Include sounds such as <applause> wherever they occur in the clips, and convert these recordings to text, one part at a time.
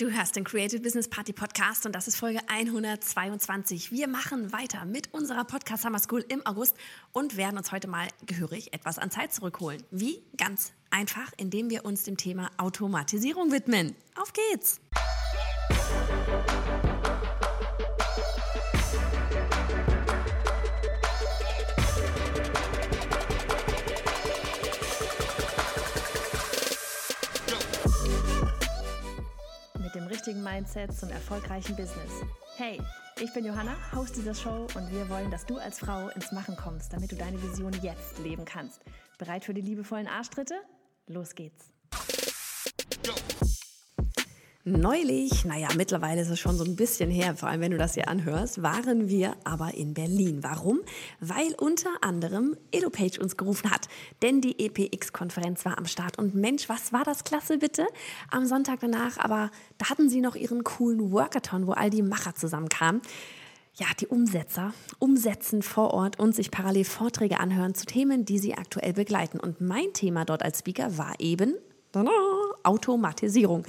Du hörst den Creative Business Party Podcast und das ist Folge 122. Wir machen weiter mit unserer Podcast Summer School im August und werden uns heute mal gehörig etwas an Zeit zurückholen. Wie? Ganz einfach, indem wir uns dem Thema Automatisierung widmen. Auf geht's! Richtigen Mindset zum erfolgreichen Business. Hey, ich bin Johanna, Host dieser Show und wir wollen, dass du als Frau ins Machen kommst, damit du deine Vision jetzt leben kannst. Bereit für die liebevollen Arschtritte? Los geht's! Neulich, naja, mittlerweile ist es schon so ein bisschen her, vor allem wenn du das hier anhörst, waren wir aber in Berlin. Warum? Weil unter anderem EloPage uns gerufen hat, denn die EPX-Konferenz war am Start. Und Mensch, was war das klasse bitte? Am Sonntag danach, aber da hatten sie noch ihren coolen Workathon, wo all die Macher zusammenkamen ja, die Umsetzer umsetzen vor Ort und sich parallel Vorträge anhören zu Themen, die sie aktuell begleiten. Und mein Thema dort als Speaker war eben Automatisierung.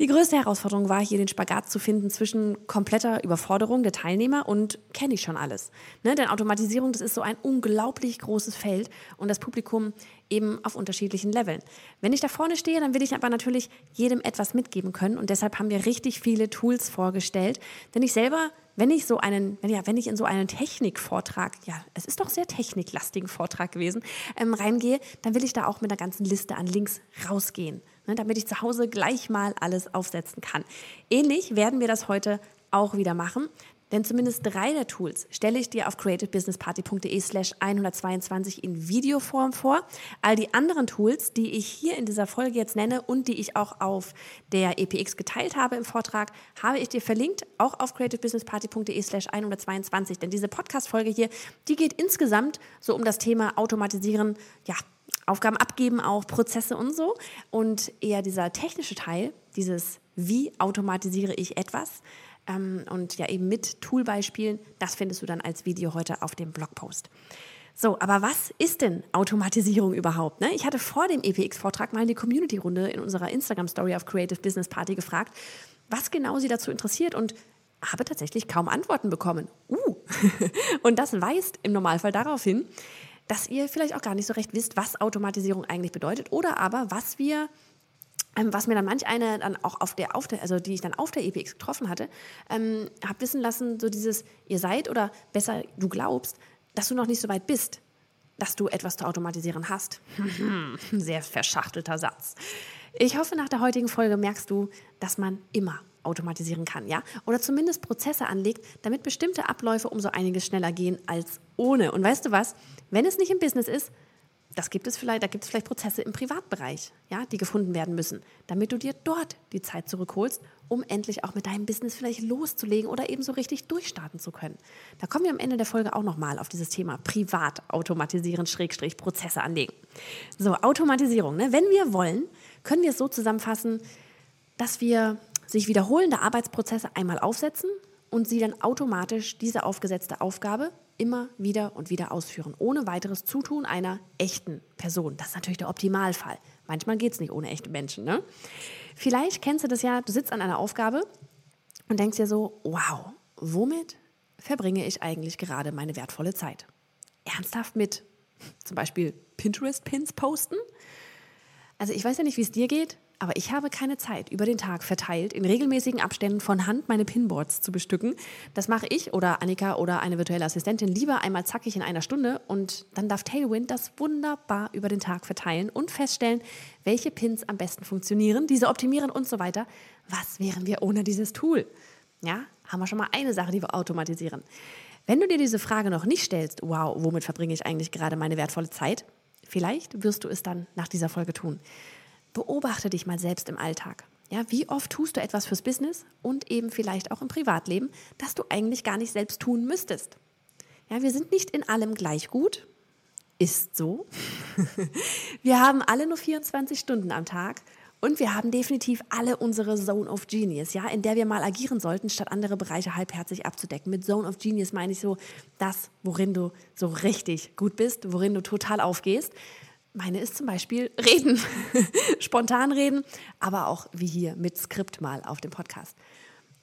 Die größte Herausforderung war hier den Spagat zu finden zwischen kompletter Überforderung der Teilnehmer und kenne ich schon alles. Ne? Denn Automatisierung, das ist so ein unglaublich großes Feld und das Publikum eben auf unterschiedlichen Leveln. Wenn ich da vorne stehe, dann will ich aber natürlich jedem etwas mitgeben können und deshalb haben wir richtig viele Tools vorgestellt, denn ich selber wenn ich so einen, wenn, ja, wenn ich in so einen Technikvortrag, ja, es ist doch sehr techniklastigen Vortrag gewesen, ähm, reingehe, dann will ich da auch mit einer ganzen Liste an Links rausgehen ne, damit ich zu Hause gleich mal alles aufsetzen kann. Ähnlich werden wir das heute auch wieder machen. Denn zumindest drei der Tools stelle ich dir auf creativebusinessparty.de slash 122 in Videoform vor. All die anderen Tools, die ich hier in dieser Folge jetzt nenne und die ich auch auf der EPX geteilt habe im Vortrag, habe ich dir verlinkt, auch auf creativebusinessparty.de slash 122. Denn diese Podcast-Folge hier, die geht insgesamt so um das Thema Automatisieren, ja, Aufgaben abgeben, auch Prozesse und so. Und eher dieser technische Teil, dieses wie automatisiere ich etwas ähm, und ja eben mit Toolbeispielen, das findest du dann als Video heute auf dem Blogpost. So, aber was ist denn Automatisierung überhaupt? Ne? Ich hatte vor dem EPX-Vortrag mal in die Community-Runde in unserer Instagram-Story auf Creative Business Party gefragt, was genau sie dazu interessiert und habe tatsächlich kaum Antworten bekommen. Uh, <laughs> und das weist im Normalfall darauf hin, dass ihr vielleicht auch gar nicht so recht wisst, was Automatisierung eigentlich bedeutet oder aber was wir ähm, was mir dann manch eine dann auch auf der, auf der, also die ich dann auf der EPX getroffen hatte, ähm, habe wissen lassen, so dieses, ihr seid oder besser, du glaubst, dass du noch nicht so weit bist, dass du etwas zu automatisieren hast. <laughs> Sehr verschachtelter Satz. Ich hoffe, nach der heutigen Folge merkst du, dass man immer automatisieren kann, ja? Oder zumindest Prozesse anlegt, damit bestimmte Abläufe umso einiges schneller gehen als ohne. Und weißt du was? Wenn es nicht im Business ist, das gibt es vielleicht, da gibt es vielleicht Prozesse im Privatbereich, ja, die gefunden werden müssen, damit du dir dort die Zeit zurückholst, um endlich auch mit deinem Business vielleicht loszulegen oder eben so richtig durchstarten zu können. Da kommen wir am Ende der Folge auch nochmal auf dieses Thema privat automatisieren, Schrägstrich Prozesse anlegen. So, Automatisierung. Ne? Wenn wir wollen, können wir es so zusammenfassen, dass wir sich wiederholende Arbeitsprozesse einmal aufsetzen und sie dann automatisch diese aufgesetzte Aufgabe immer wieder und wieder ausführen, ohne weiteres Zutun einer echten Person. Das ist natürlich der Optimalfall. Manchmal geht es nicht ohne echte Menschen. Ne? Vielleicht kennst du das ja, du sitzt an einer Aufgabe und denkst dir so, wow, womit verbringe ich eigentlich gerade meine wertvolle Zeit? Ernsthaft mit zum Beispiel Pinterest-Pins posten? Also ich weiß ja nicht, wie es dir geht. Aber ich habe keine Zeit, über den Tag verteilt, in regelmäßigen Abständen von Hand meine Pinboards zu bestücken. Das mache ich oder Annika oder eine virtuelle Assistentin lieber einmal zackig in einer Stunde und dann darf Tailwind das wunderbar über den Tag verteilen und feststellen, welche Pins am besten funktionieren, diese optimieren und so weiter. Was wären wir ohne dieses Tool? Ja, haben wir schon mal eine Sache, die wir automatisieren. Wenn du dir diese Frage noch nicht stellst, wow, womit verbringe ich eigentlich gerade meine wertvolle Zeit? Vielleicht wirst du es dann nach dieser Folge tun. Beobachte dich mal selbst im Alltag. Ja, wie oft tust du etwas fürs Business und eben vielleicht auch im Privatleben, das du eigentlich gar nicht selbst tun müsstest? Ja, wir sind nicht in allem gleich gut. Ist so. <laughs> wir haben alle nur 24 Stunden am Tag und wir haben definitiv alle unsere Zone of Genius, ja, in der wir mal agieren sollten, statt andere Bereiche halbherzig abzudecken. Mit Zone of Genius meine ich so das, worin du so richtig gut bist, worin du total aufgehst meine ist zum Beispiel reden, <laughs> spontan reden, aber auch wie hier mit Skript mal auf dem Podcast.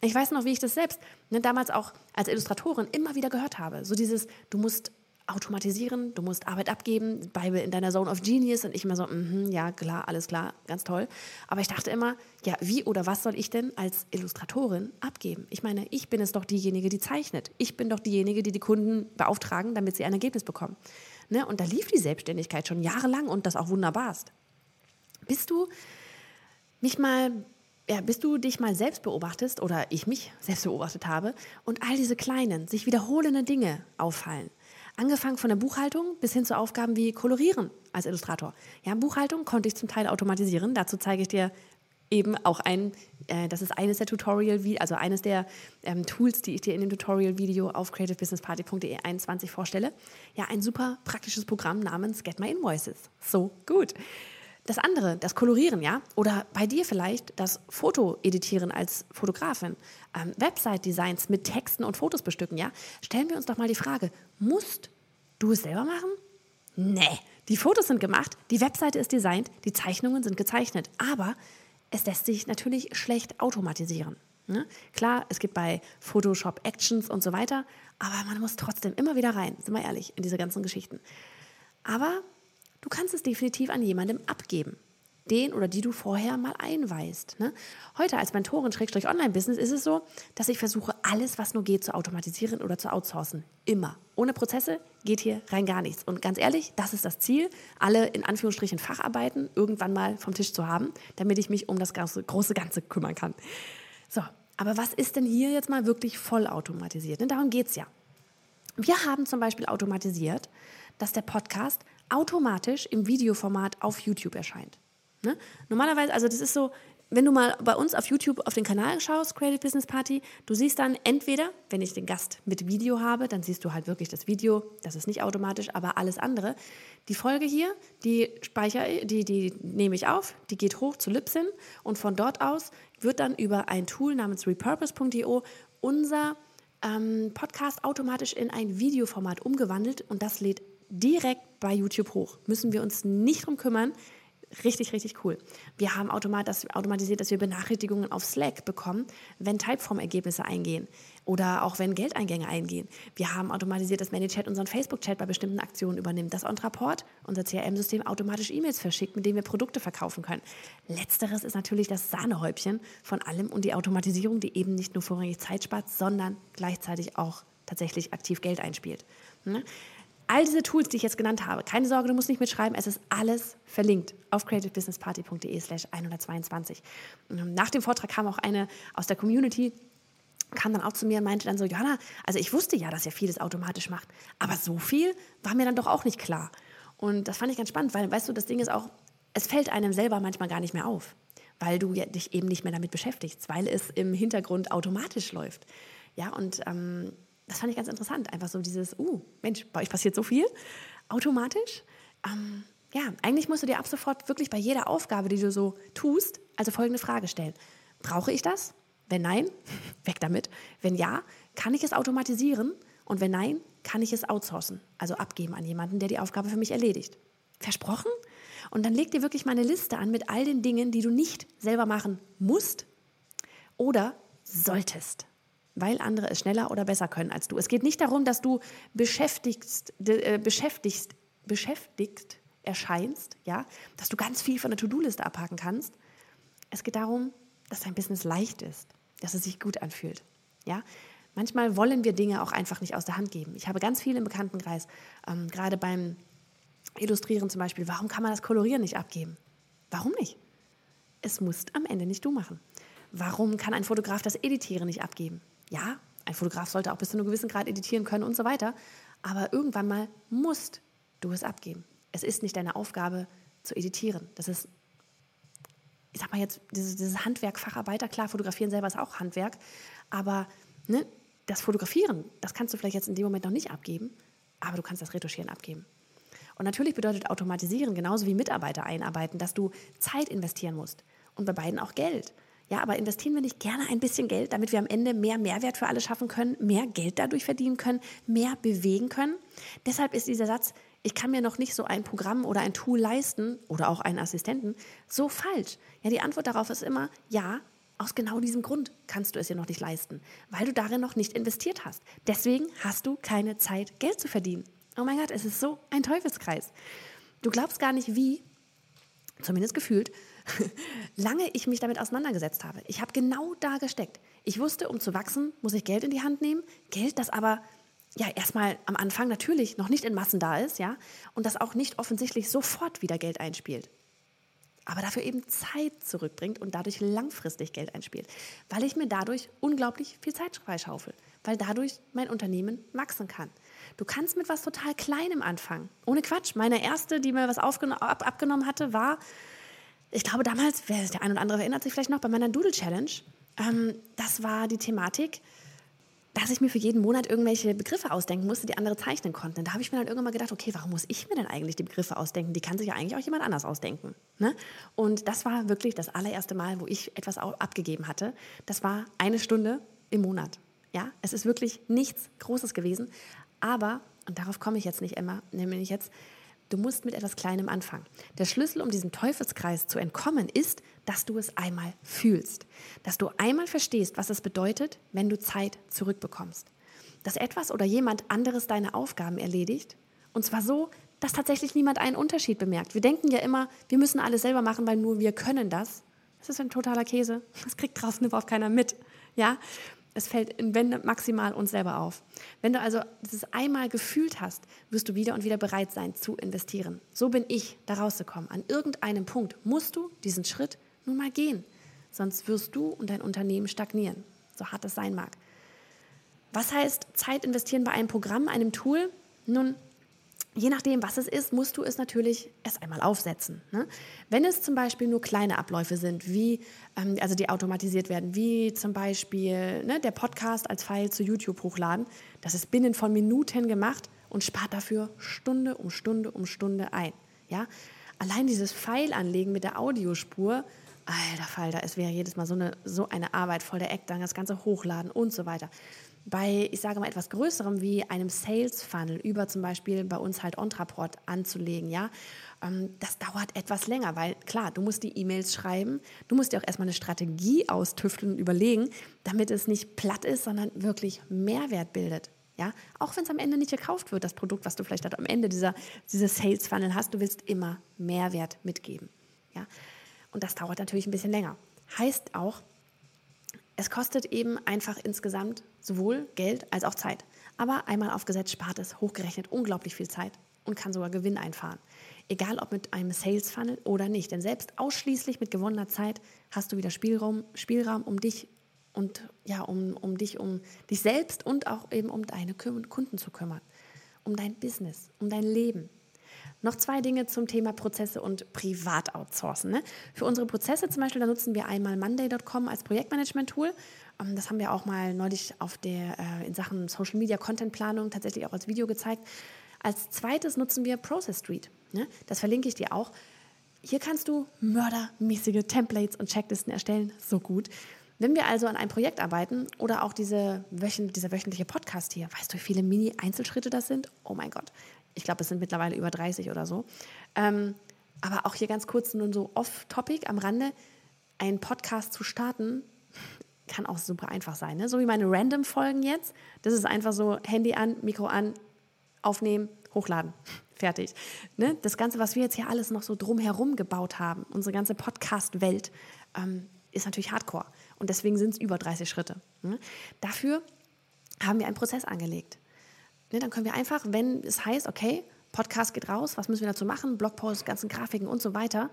Ich weiß noch, wie ich das selbst ne, damals auch als Illustratorin immer wieder gehört habe. So dieses, du musst automatisieren, du musst Arbeit abgeben, bleibe in deiner Zone of Genius und ich immer so, mm ja, klar, alles klar, ganz toll. Aber ich dachte immer, ja, wie oder was soll ich denn als Illustratorin abgeben? Ich meine, ich bin es doch diejenige, die zeichnet. Ich bin doch diejenige, die die Kunden beauftragen, damit sie ein Ergebnis bekommen. Ne? Und da lief die Selbstständigkeit schon jahrelang und das auch wunderbarst. Bist du mich mal ja, bis du dich mal selbst beobachtest oder ich mich selbst beobachtet habe und all diese kleinen, sich wiederholenden Dinge auffallen. Angefangen von der Buchhaltung bis hin zu Aufgaben wie Kolorieren als Illustrator. Ja, Buchhaltung konnte ich zum Teil automatisieren. Dazu zeige ich dir eben auch ein, äh, das ist eines der Tutorial, also eines der ähm, Tools, die ich dir in dem Tutorial-Video auf creativebusinessparty.de 21 vorstelle. Ja, ein super praktisches Programm namens Get My Invoices. So gut. Das andere, das Kolorieren, ja, oder bei dir vielleicht das Foto editieren als Fotografin, ähm, Website-Designs mit Texten und Fotos bestücken, ja. Stellen wir uns doch mal die Frage, musst du es selber machen? Nee, die Fotos sind gemacht, die Webseite ist designt, die Zeichnungen sind gezeichnet, aber es lässt sich natürlich schlecht automatisieren. Ne? Klar, es gibt bei Photoshop Actions und so weiter, aber man muss trotzdem immer wieder rein, sind wir ehrlich, in diese ganzen Geschichten. Aber du kannst es definitiv an jemandem abgeben. Den oder die du vorher mal einweist. Ne? Heute als Mentorin Schrägstrich Online-Business ist es so, dass ich versuche, alles, was nur geht, zu automatisieren oder zu outsourcen. Immer. Ohne Prozesse geht hier rein gar nichts. Und ganz ehrlich, das ist das Ziel, alle in Anführungsstrichen Facharbeiten irgendwann mal vom Tisch zu haben, damit ich mich um das ganze, große Ganze kümmern kann. So, aber was ist denn hier jetzt mal wirklich vollautomatisiert? Denn darum geht es ja. Wir haben zum Beispiel automatisiert, dass der Podcast automatisch im Videoformat auf YouTube erscheint. Ne? Normalerweise, also das ist so, wenn du mal bei uns auf YouTube auf den Kanal schaust, Creative Business Party, du siehst dann entweder, wenn ich den Gast mit Video habe, dann siehst du halt wirklich das Video, das ist nicht automatisch, aber alles andere. Die Folge hier, die speichere, die, die nehme ich auf, die geht hoch zu Libsyn und von dort aus wird dann über ein Tool namens repurpose.io unser ähm, Podcast automatisch in ein Videoformat umgewandelt und das lädt direkt bei YouTube hoch. Müssen wir uns nicht drum kümmern. Richtig, richtig cool. Wir haben automatisiert, dass wir Benachrichtigungen auf Slack bekommen, wenn Typeform-Ergebnisse eingehen oder auch wenn Geldeingänge eingehen. Wir haben automatisiert, dass ManyChat unseren Facebook-Chat bei bestimmten Aktionen übernimmt, dass Ontraport, unser CRM-System, automatisch E-Mails verschickt, mit denen wir Produkte verkaufen können. Letzteres ist natürlich das Sahnehäubchen von allem und die Automatisierung, die eben nicht nur vorrangig Zeit spart, sondern gleichzeitig auch tatsächlich aktiv Geld einspielt. All diese Tools, die ich jetzt genannt habe, keine Sorge, du musst nicht mitschreiben, es ist alles verlinkt auf creativebusinessparty.de slash 122. Nach dem Vortrag kam auch eine aus der Community, kam dann auch zu mir und meinte dann so, Johanna, also ich wusste ja, dass ihr vieles automatisch macht, aber so viel war mir dann doch auch nicht klar. Und das fand ich ganz spannend, weil, weißt du, das Ding ist auch, es fällt einem selber manchmal gar nicht mehr auf, weil du dich eben nicht mehr damit beschäftigst, weil es im Hintergrund automatisch läuft. Ja, und ähm, das fand ich ganz interessant. Einfach so dieses, uh, Mensch, bei euch passiert so viel automatisch. Ähm, ja, eigentlich musst du dir ab sofort wirklich bei jeder Aufgabe, die du so tust, also folgende Frage stellen. Brauche ich das? Wenn nein, <laughs> weg damit. Wenn ja, kann ich es automatisieren? Und wenn nein, kann ich es outsourcen, also abgeben an jemanden, der die Aufgabe für mich erledigt. Versprochen? Und dann leg dir wirklich mal eine Liste an mit all den Dingen, die du nicht selber machen musst oder solltest weil andere es schneller oder besser können als du. Es geht nicht darum, dass du beschäftigst, äh, beschäftigst, beschäftigt erscheinst, ja, dass du ganz viel von der To-Do-Liste abhaken kannst. Es geht darum, dass dein Business leicht ist, dass es sich gut anfühlt. Ja, manchmal wollen wir Dinge auch einfach nicht aus der Hand geben. Ich habe ganz viele im Bekanntenkreis, ähm, gerade beim Illustrieren zum Beispiel. Warum kann man das Kolorieren nicht abgeben? Warum nicht? Es musst am Ende nicht du machen. Warum kann ein Fotograf das Editieren nicht abgeben? Ja, ein Fotograf sollte auch bis zu einem gewissen Grad editieren können und so weiter. Aber irgendwann mal musst du es abgeben. Es ist nicht deine Aufgabe zu editieren. Das ist, ich sag mal jetzt, dieses, dieses Handwerk, Facharbeiter, klar, fotografieren selber ist auch Handwerk. Aber ne, das Fotografieren, das kannst du vielleicht jetzt in dem Moment noch nicht abgeben, aber du kannst das Retuschieren abgeben. Und natürlich bedeutet Automatisieren genauso wie Mitarbeiter einarbeiten, dass du Zeit investieren musst und bei beiden auch Geld. Ja, aber investieren wir nicht gerne ein bisschen Geld, damit wir am Ende mehr Mehrwert für alle schaffen können, mehr Geld dadurch verdienen können, mehr bewegen können? Deshalb ist dieser Satz, ich kann mir noch nicht so ein Programm oder ein Tool leisten oder auch einen Assistenten, so falsch. Ja, die Antwort darauf ist immer, ja, aus genau diesem Grund kannst du es dir noch nicht leisten, weil du darin noch nicht investiert hast. Deswegen hast du keine Zeit, Geld zu verdienen. Oh mein Gott, es ist so ein Teufelskreis. Du glaubst gar nicht, wie, zumindest gefühlt, <laughs> lange ich mich damit auseinandergesetzt habe. Ich habe genau da gesteckt. Ich wusste, um zu wachsen, muss ich Geld in die Hand nehmen. Geld, das aber ja erstmal am Anfang natürlich noch nicht in Massen da ist, ja, und das auch nicht offensichtlich sofort wieder Geld einspielt aber dafür eben Zeit zurückbringt und dadurch langfristig Geld einspielt, weil ich mir dadurch unglaublich viel Zeit freischaufel, weil dadurch mein Unternehmen wachsen kann. Du kannst mit was total Kleinem anfangen. Ohne Quatsch. Meine erste, die mir was ab abgenommen hatte, war, ich glaube damals, der ein oder andere erinnert sich vielleicht noch, bei meiner Doodle Challenge. Ähm, das war die Thematik, dass ich mir für jeden Monat irgendwelche Begriffe ausdenken musste, die andere zeichnen konnten. Da habe ich mir dann irgendwann mal gedacht, okay, warum muss ich mir denn eigentlich die Begriffe ausdenken? Die kann sich ja eigentlich auch jemand anders ausdenken. Ne? Und das war wirklich das allererste Mal, wo ich etwas abgegeben hatte. Das war eine Stunde im Monat. Ja, es ist wirklich nichts Großes gewesen. Aber, und darauf komme ich jetzt nicht, Emma, nämlich jetzt, Du musst mit etwas Kleinem anfangen. Der Schlüssel, um diesem Teufelskreis zu entkommen, ist, dass du es einmal fühlst. Dass du einmal verstehst, was es bedeutet, wenn du Zeit zurückbekommst. Dass etwas oder jemand anderes deine Aufgaben erledigt. Und zwar so, dass tatsächlich niemand einen Unterschied bemerkt. Wir denken ja immer, wir müssen alles selber machen, weil nur wir können das. Das ist ein totaler Käse. Das kriegt draußen überhaupt keiner mit. Ja? Es fällt in Wände maximal uns selber auf. Wenn du also dieses einmal gefühlt hast, wirst du wieder und wieder bereit sein zu investieren. So bin ich da rausgekommen. An irgendeinem Punkt musst du diesen Schritt nun mal gehen. Sonst wirst du und dein Unternehmen stagnieren. So hart es sein mag. Was heißt Zeit investieren bei einem Programm, einem Tool? Nun, Je nachdem, was es ist, musst du es natürlich erst einmal aufsetzen. Ne? Wenn es zum Beispiel nur kleine Abläufe sind, wie, ähm, also die automatisiert werden, wie zum Beispiel ne, der Podcast als File zu YouTube hochladen, das ist binnen von Minuten gemacht und spart dafür Stunde um Stunde um Stunde ein. Ja? Allein dieses File anlegen mit der Audiospur, alter Falter, es wäre jedes Mal so eine, so eine Arbeit voll der Eck, dann das Ganze hochladen und so weiter bei, ich sage mal, etwas Größerem wie einem Sales Funnel über zum Beispiel bei uns halt Ontraport anzulegen, ja, ähm, das dauert etwas länger, weil klar, du musst die E-Mails schreiben, du musst dir auch erstmal eine Strategie austüfteln und überlegen, damit es nicht platt ist, sondern wirklich Mehrwert bildet. Ja, auch wenn es am Ende nicht gekauft wird, das Produkt, was du vielleicht am Ende dieser, dieses Sales Funnel hast, du willst immer Mehrwert mitgeben. Ja, und das dauert natürlich ein bisschen länger. Heißt auch, es kostet eben einfach insgesamt sowohl Geld als auch Zeit. Aber einmal aufgesetzt spart es hochgerechnet unglaublich viel Zeit und kann sogar Gewinn einfahren. Egal ob mit einem Sales Funnel oder nicht. Denn selbst ausschließlich mit gewonnener Zeit hast du wieder Spielraum, Spielraum um dich und ja, um, um dich, um dich selbst und auch eben um deine Kunden zu kümmern. Um dein Business, um dein Leben. Noch zwei Dinge zum Thema Prozesse und Privat-Outsourcen. Ne? Für unsere Prozesse zum Beispiel, da nutzen wir einmal Monday.com als Projektmanagement-Tool. Ähm, das haben wir auch mal neulich auf der, äh, in Sachen Social Media Content Planung tatsächlich auch als Video gezeigt. Als zweites nutzen wir Process Street. Ne? Das verlinke ich dir auch. Hier kannst du mördermäßige Templates und Checklisten erstellen. So gut. Wenn wir also an einem Projekt arbeiten oder auch diese wöchent, dieser wöchentliche Podcast hier, weißt du, wie viele Mini-Einzelschritte das sind? Oh mein Gott. Ich glaube, es sind mittlerweile über 30 oder so. Ähm, aber auch hier ganz kurz nur so off-topic am Rande. Einen Podcast zu starten kann auch super einfach sein. Ne? So wie meine Random-Folgen jetzt. Das ist einfach so Handy an, Mikro an, aufnehmen, hochladen. <laughs> Fertig. Ne? Das Ganze, was wir jetzt hier alles noch so drumherum gebaut haben, unsere ganze Podcast-Welt, ähm, ist natürlich Hardcore. Und deswegen sind es über 30 Schritte. Ne? Dafür haben wir einen Prozess angelegt. Ne, dann können wir einfach, wenn es heißt, okay, Podcast geht raus, was müssen wir dazu machen, Blogpost, ganzen Grafiken und so weiter,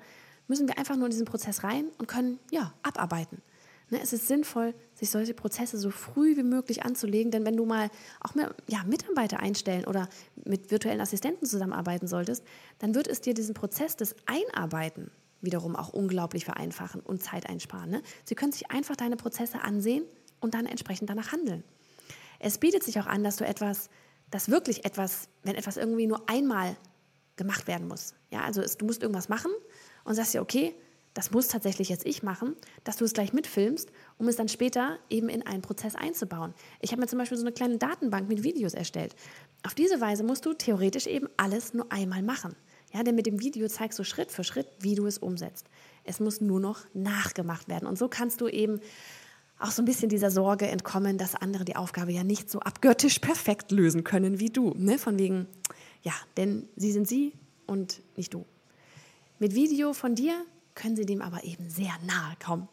müssen wir einfach nur in diesen Prozess rein und können ja abarbeiten. Ne, es ist sinnvoll, sich solche Prozesse so früh wie möglich anzulegen, denn wenn du mal auch mehr, ja, Mitarbeiter einstellen oder mit virtuellen Assistenten zusammenarbeiten solltest, dann wird es dir diesen Prozess des Einarbeiten wiederum auch unglaublich vereinfachen und Zeit einsparen. Ne? Sie können sich einfach deine Prozesse ansehen und dann entsprechend danach handeln. Es bietet sich auch an, dass du etwas dass wirklich etwas, wenn etwas irgendwie nur einmal gemacht werden muss. Ja, also es, du musst irgendwas machen und sagst dir, okay, das muss tatsächlich jetzt ich machen, dass du es gleich mitfilmst, um es dann später eben in einen Prozess einzubauen. Ich habe mir zum Beispiel so eine kleine Datenbank mit Videos erstellt. Auf diese Weise musst du theoretisch eben alles nur einmal machen. Ja, denn mit dem Video zeigst du Schritt für Schritt, wie du es umsetzt. Es muss nur noch nachgemacht werden. Und so kannst du eben auch so ein bisschen dieser Sorge entkommen, dass andere die Aufgabe ja nicht so abgöttisch perfekt lösen können wie du. Ne? Von wegen, ja, denn sie sind sie und nicht du. Mit Video von dir können sie dem aber eben sehr nahe kommen.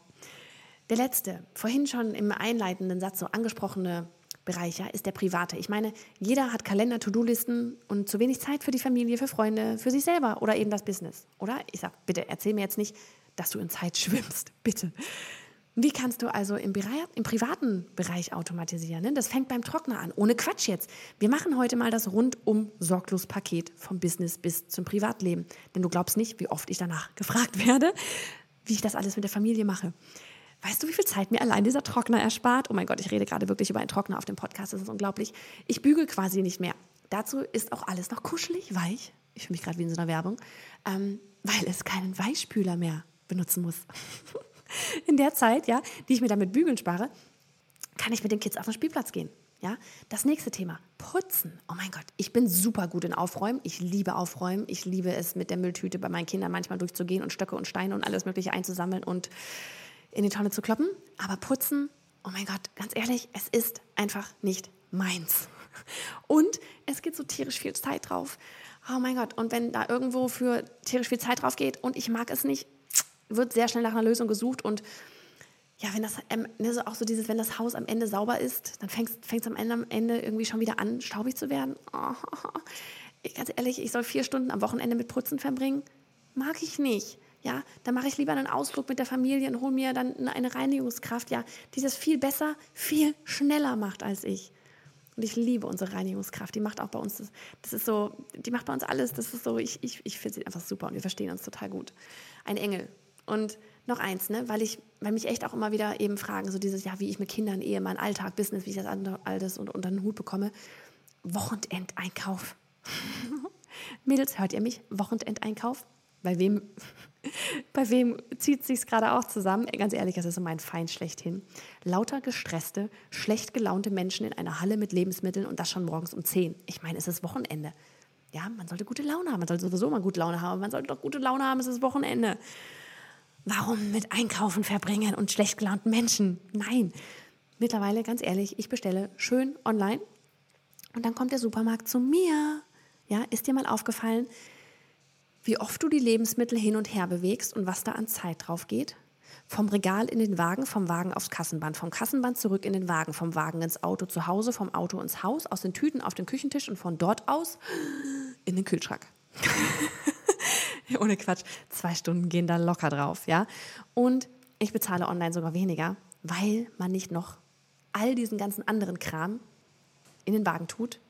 Der letzte, vorhin schon im einleitenden Satz so angesprochene Bereich, ja, ist der private. Ich meine, jeder hat Kalender, To-Do-Listen und zu wenig Zeit für die Familie, für Freunde, für sich selber oder eben das Business. Oder? Ich sag, bitte erzähl mir jetzt nicht, dass du in Zeit <laughs> schwimmst. Bitte. Wie kannst du also im, im privaten Bereich automatisieren? Ne? Das fängt beim Trockner an. Ohne Quatsch jetzt. Wir machen heute mal das rundum sorglos Paket vom Business bis zum Privatleben. Denn du glaubst nicht, wie oft ich danach gefragt <laughs> werde, wie ich das alles mit der Familie mache. Weißt du, wie viel Zeit mir allein dieser Trockner erspart? Oh mein Gott, ich rede gerade wirklich über einen Trockner auf dem Podcast. Das ist unglaublich. Ich bügel quasi nicht mehr. Dazu ist auch alles noch kuschelig, weich. Ich fühle mich gerade wie in so einer Werbung, ähm, weil es keinen Weichspüler mehr benutzen muss. <laughs> <laughs> in der Zeit, ja, die ich mir damit bügeln spare, kann ich mit den Kids auf den Spielplatz gehen. Ja, das nächste Thema, Putzen. Oh mein Gott, ich bin super gut in Aufräumen. Ich liebe Aufräumen. Ich liebe es, mit der Mülltüte bei meinen Kindern manchmal durchzugehen und Stöcke und Steine und alles Mögliche einzusammeln und in die Tonne zu kloppen. Aber Putzen, oh mein Gott, ganz ehrlich, es ist einfach nicht meins. <laughs> Und es geht so tierisch viel Zeit drauf. Oh mein Gott, und wenn da irgendwo für tierisch viel Zeit drauf geht und ich mag es nicht, wird sehr schnell nach einer Lösung gesucht und ja, wenn das ähm, so auch so dieses, wenn das Haus am Ende sauber ist, dann fängt es am Ende, am Ende irgendwie schon wieder an, staubig zu werden. <laughs> Oh, ganz ehrlich, ich soll vier Stunden am Wochenende mit Putzen verbringen. Mag ich nicht. Ja, dann mache ich lieber einen Ausflug mit der Familie und hole mir dann eine Reinigungskraft, ja, die das viel besser, viel schneller macht als ich. Und ich liebe unsere Reinigungskraft. Die macht auch bei uns, das, das ist so, die macht bei uns alles. Das ist so, ich, ich, ich finde sie einfach super und wir verstehen uns total gut. Ein Engel. Und noch eins, ne, weil ich, weil mich echt auch immer wieder eben fragen, so dieses, ja, wie ich mit Kindern, Ehe, mein Alltag, Business, wie ich das alles und unter den Hut bekomme. Wochenendeinkauf. <laughs> Mädels, hört ihr mich? Wochenendeinkauf? Bei wem, <laughs> bei wem zieht es sich gerade auch zusammen? Ganz ehrlich, das ist so mein Feind schlechthin. Lauter gestresste, schlecht gelaunte Menschen in einer Halle mit Lebensmitteln und das schon morgens um 10. Ich meine, es ist Wochenende. Ja, man sollte gute Laune haben. Man sollte sowieso mal gute Laune haben. Man sollte doch gute Laune haben, es ist Wochenende. Warum mit Einkaufen verbringen und schlecht gelaunten Menschen? Nein. Mittlerweile, ganz ehrlich, ich bestelle schön online und dann kommt der Supermarkt zu mir. Ja, ist dir mal aufgefallen, wie oft du die Lebensmittel hin und her bewegst und was da an Zeit drauf geht? Vom Regal in den Wagen, vom Wagen aufs Kassenband, vom Kassenband zurück in den Wagen, vom Wagen ins Auto zu Hause, vom Auto ins Haus, aus den Tüten auf den Küchentisch und von dort aus in den Kühlschrank. <laughs> <laughs> Ohne Quatsch, zwei Stunden gehen da locker drauf, ja. Und ich bezahle online sogar weniger, weil man nicht noch all diesen ganzen anderen Kram in den Wagen tut,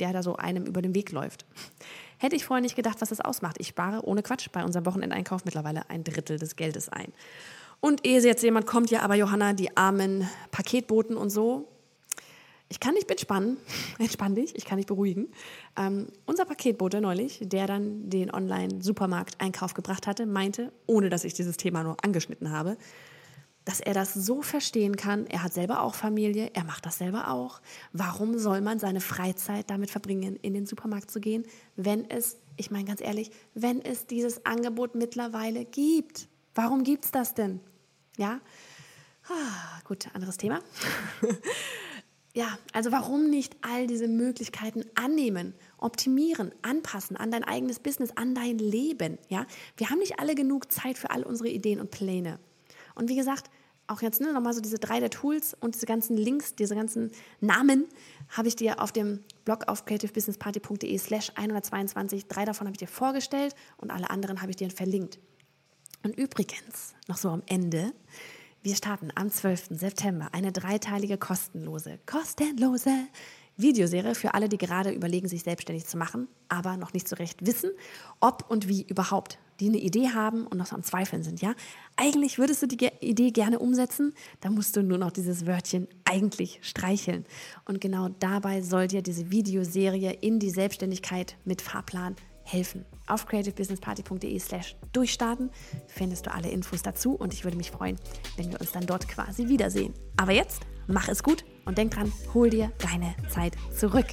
der da so einem über den Weg läuft. Hätte ich vorher nicht gedacht, was das ausmacht. Ich spare ohne Quatsch bei unserem Wochenendeinkauf mittlerweile ein Drittel des Geldes ein. Und ehe jetzt jemand kommt, ja, aber Johanna, die armen Paketboten und so, ich kann dich entspannen, <laughs> entspann dich, ich kann dich beruhigen. Ähm, unser Paketbote neulich, der dann den Online-Supermarkt-Einkauf gebracht hatte, meinte, ohne dass ich dieses Thema nur angeschnitten habe, dass er das so verstehen kann. Er hat selber auch Familie, er macht das selber auch. Warum soll man seine Freizeit damit verbringen, in den Supermarkt zu gehen, wenn es, ich meine ganz ehrlich, wenn es dieses Angebot mittlerweile gibt? Warum gibt es das denn? Ja, ah, gut, anderes Thema. <laughs> Ja, also warum nicht all diese Möglichkeiten annehmen, optimieren, anpassen an dein eigenes Business, an dein Leben? Ja, wir haben nicht alle genug Zeit für all unsere Ideen und Pläne. Und wie gesagt, auch jetzt ne, nochmal so diese drei der Tools und diese ganzen Links, diese ganzen Namen habe ich dir auf dem Blog auf creativebusinessparty.de slash 122, drei davon habe ich dir vorgestellt und alle anderen habe ich dir verlinkt. Und übrigens, noch so am Ende, wir starten am 12. September eine dreiteilige kostenlose, kostenlose Videoserie für alle, die gerade überlegen, sich selbstständig zu machen, aber noch nicht so recht wissen, ob und wie überhaupt, die eine Idee haben und noch so am Zweifeln sind, ja? Eigentlich würdest du die Idee gerne umsetzen, da musst du nur noch dieses Wörtchen eigentlich streicheln. Und genau dabei soll dir diese Videoserie in die Selbstständigkeit mit Fahrplan helfen. Auf creativebusinessparty.de slash durchstarten findest du alle Infos dazu und ich würde mich freuen, wenn wir uns dann dort quasi wiedersehen. Aber jetzt mach es gut und denk dran, hol dir deine Zeit zurück.